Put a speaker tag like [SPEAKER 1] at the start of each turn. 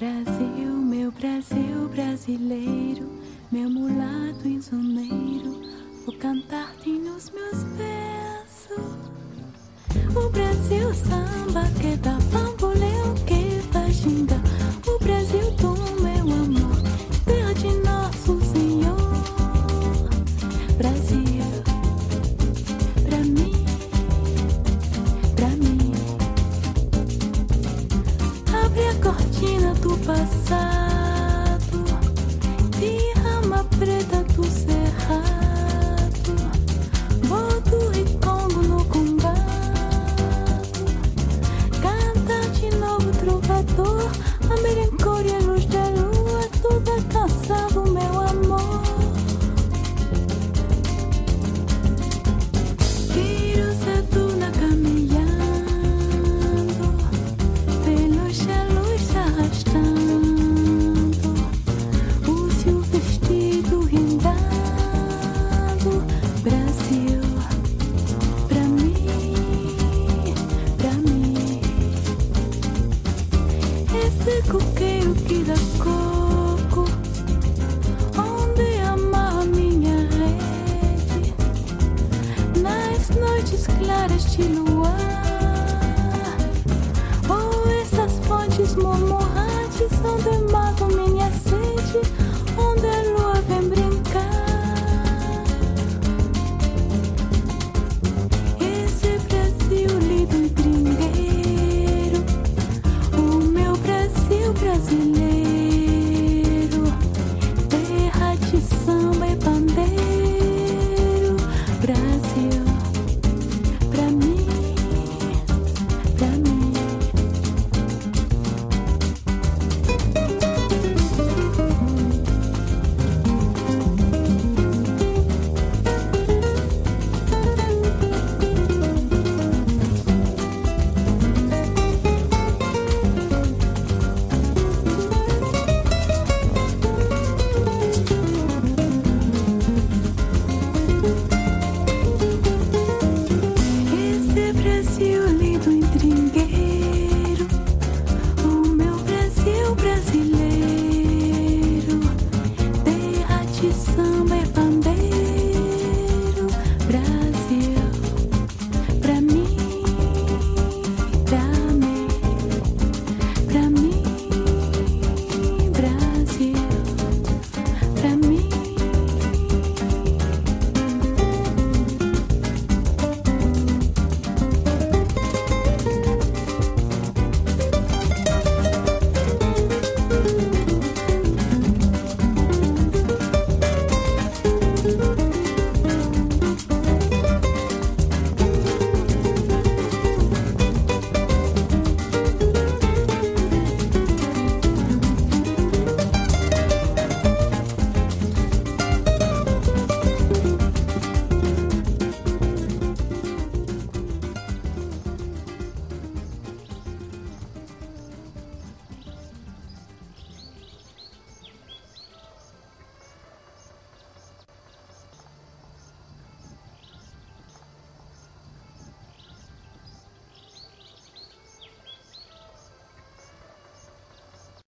[SPEAKER 1] Brasil, meu Brasil brasileiro, meu mulato insoneiro, vou cantar-te nos meus versos. O Brasil samba que dá pão. cortina do passado. Destino. if I'm